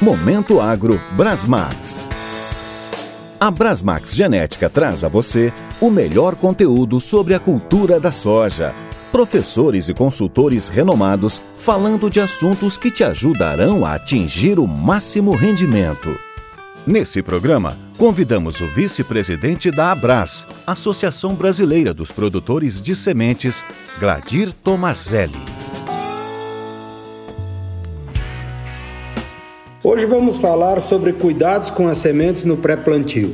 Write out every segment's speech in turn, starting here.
Momento Agro Brasmax. A Brasmax Genética traz a você o melhor conteúdo sobre a cultura da soja. Professores e consultores renomados falando de assuntos que te ajudarão a atingir o máximo rendimento. Nesse programa, convidamos o vice-presidente da Abras, Associação Brasileira dos Produtores de Sementes, Gladir Tomazelli. Hoje vamos falar sobre cuidados com as sementes no pré-plantio.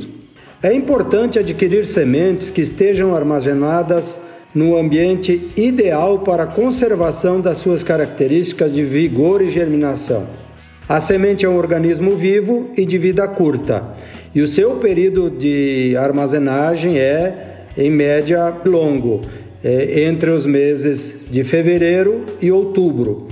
É importante adquirir sementes que estejam armazenadas no ambiente ideal para a conservação das suas características de vigor e germinação. A semente é um organismo vivo e de vida curta, e o seu período de armazenagem é, em média, longo, é, entre os meses de fevereiro e outubro.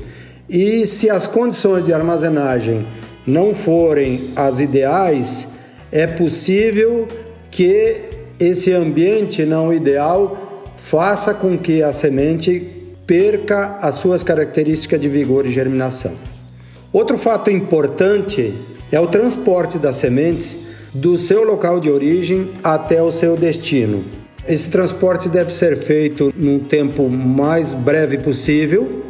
E se as condições de armazenagem não forem as ideais, é possível que esse ambiente não ideal faça com que a semente perca as suas características de vigor e germinação. Outro fato importante é o transporte das sementes do seu local de origem até o seu destino. Esse transporte deve ser feito num tempo mais breve possível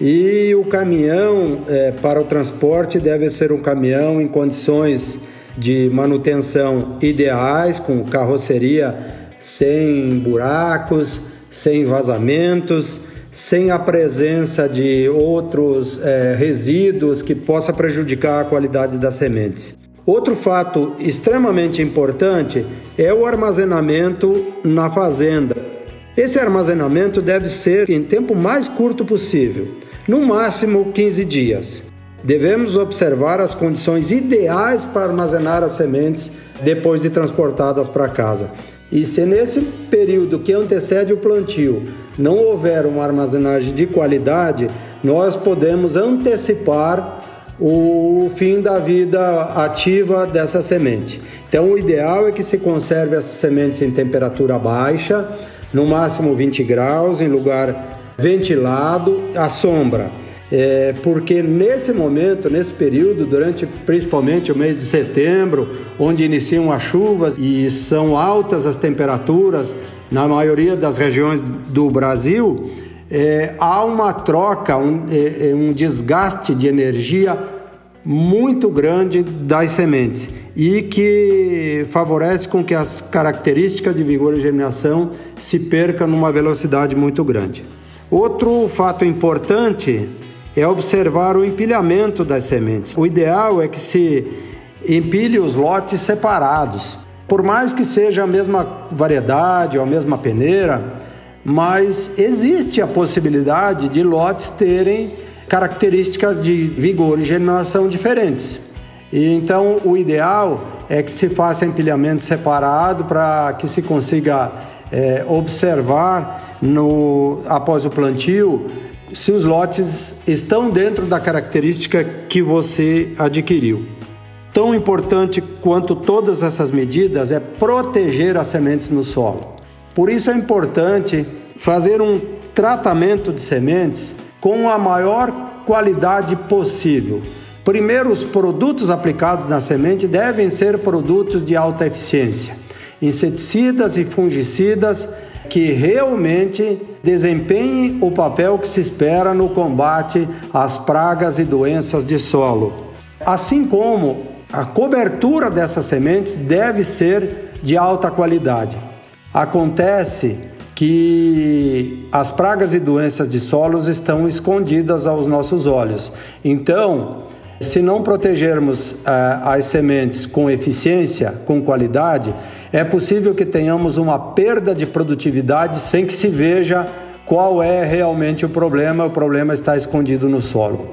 e o caminhão é, para o transporte deve ser um caminhão em condições de manutenção ideais, com carroceria sem buracos, sem vazamentos, sem a presença de outros é, resíduos que possa prejudicar a qualidade das sementes. Outro fato extremamente importante é o armazenamento na fazenda. Esse armazenamento deve ser em tempo mais curto possível no máximo 15 dias. Devemos observar as condições ideais para armazenar as sementes depois de transportadas para casa. E se nesse período que antecede o plantio não houver uma armazenagem de qualidade, nós podemos antecipar o fim da vida ativa dessa semente. Então, o ideal é que se conserve essas sementes em temperatura baixa, no máximo 20 graus, em lugar ventilado, à sombra. É, porque nesse momento, nesse período, durante principalmente o mês de setembro, onde iniciam as chuvas e são altas as temperaturas na maioria das regiões do Brasil, é, há uma troca, um, é, é um desgaste de energia muito grande das sementes e que favorece com que as características de vigor e germinação se percam numa velocidade muito grande. Outro fato importante é observar o empilhamento das sementes. O ideal é que se empilhe os lotes separados. Por mais que seja a mesma variedade ou a mesma peneira, mas existe a possibilidade de lotes terem características de vigor e germinação diferentes. E então o ideal é que se faça empilhamento separado para que se consiga é, observar no, após o plantio se os lotes estão dentro da característica que você adquiriu. Tão importante quanto todas essas medidas é proteger as sementes no solo. Por isso é importante fazer um tratamento de sementes com a maior qualidade possível. Primeiro, os produtos aplicados na semente devem ser produtos de alta eficiência inseticidas e fungicidas que realmente desempenhem o papel que se espera no combate às pragas e doenças de solo. Assim como a cobertura dessas sementes deve ser de alta qualidade. Acontece que as pragas e doenças de solos estão escondidas aos nossos olhos. Então, se não protegermos uh, as sementes com eficiência, com qualidade, é possível que tenhamos uma perda de produtividade sem que se veja qual é realmente o problema. O problema está escondido no solo.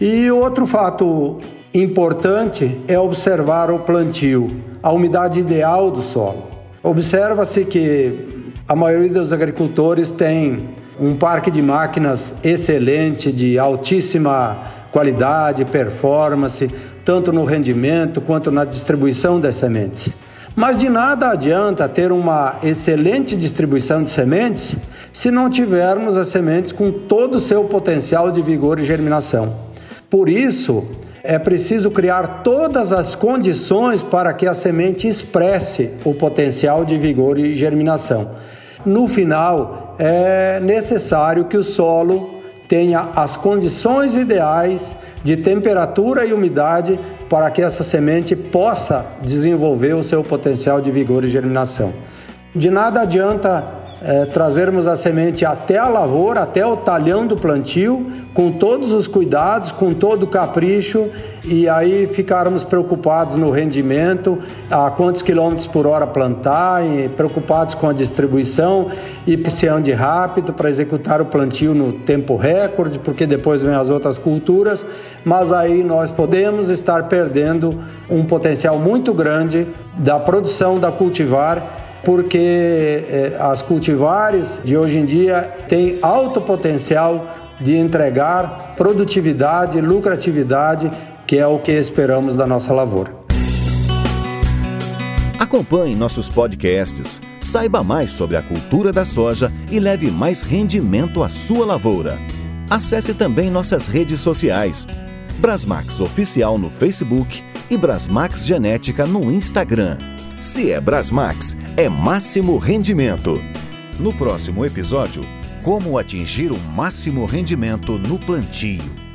E outro fato importante é observar o plantio, a umidade ideal do solo. Observa-se que a maioria dos agricultores tem um parque de máquinas excelente, de altíssima qualidade, performance, tanto no rendimento quanto na distribuição das sementes. Mas de nada adianta ter uma excelente distribuição de sementes se não tivermos as sementes com todo o seu potencial de vigor e germinação. Por isso, é preciso criar todas as condições para que a semente expresse o potencial de vigor e germinação. No final, é necessário que o solo tenha as condições ideais de temperatura e umidade para que essa semente possa desenvolver o seu potencial de vigor e germinação. De nada adianta é, trazermos a semente até a lavoura, até o talhão do plantio, com todos os cuidados, com todo o capricho, e aí ficarmos preocupados no rendimento, a quantos quilômetros por hora plantar, preocupados com a distribuição e se ande rápido para executar o plantio no tempo recorde, porque depois vem as outras culturas, mas aí nós podemos estar perdendo um potencial muito grande da produção da cultivar porque eh, as cultivares de hoje em dia têm alto potencial de entregar produtividade, lucratividade, que é o que esperamos da nossa lavoura. Acompanhe nossos podcasts, saiba mais sobre a cultura da soja e leve mais rendimento à sua lavoura. Acesse também nossas redes sociais. Brasmax Oficial no Facebook e Brasmax Genética no Instagram. Se é Brasmax, é máximo rendimento. No próximo episódio, como atingir o máximo rendimento no plantio.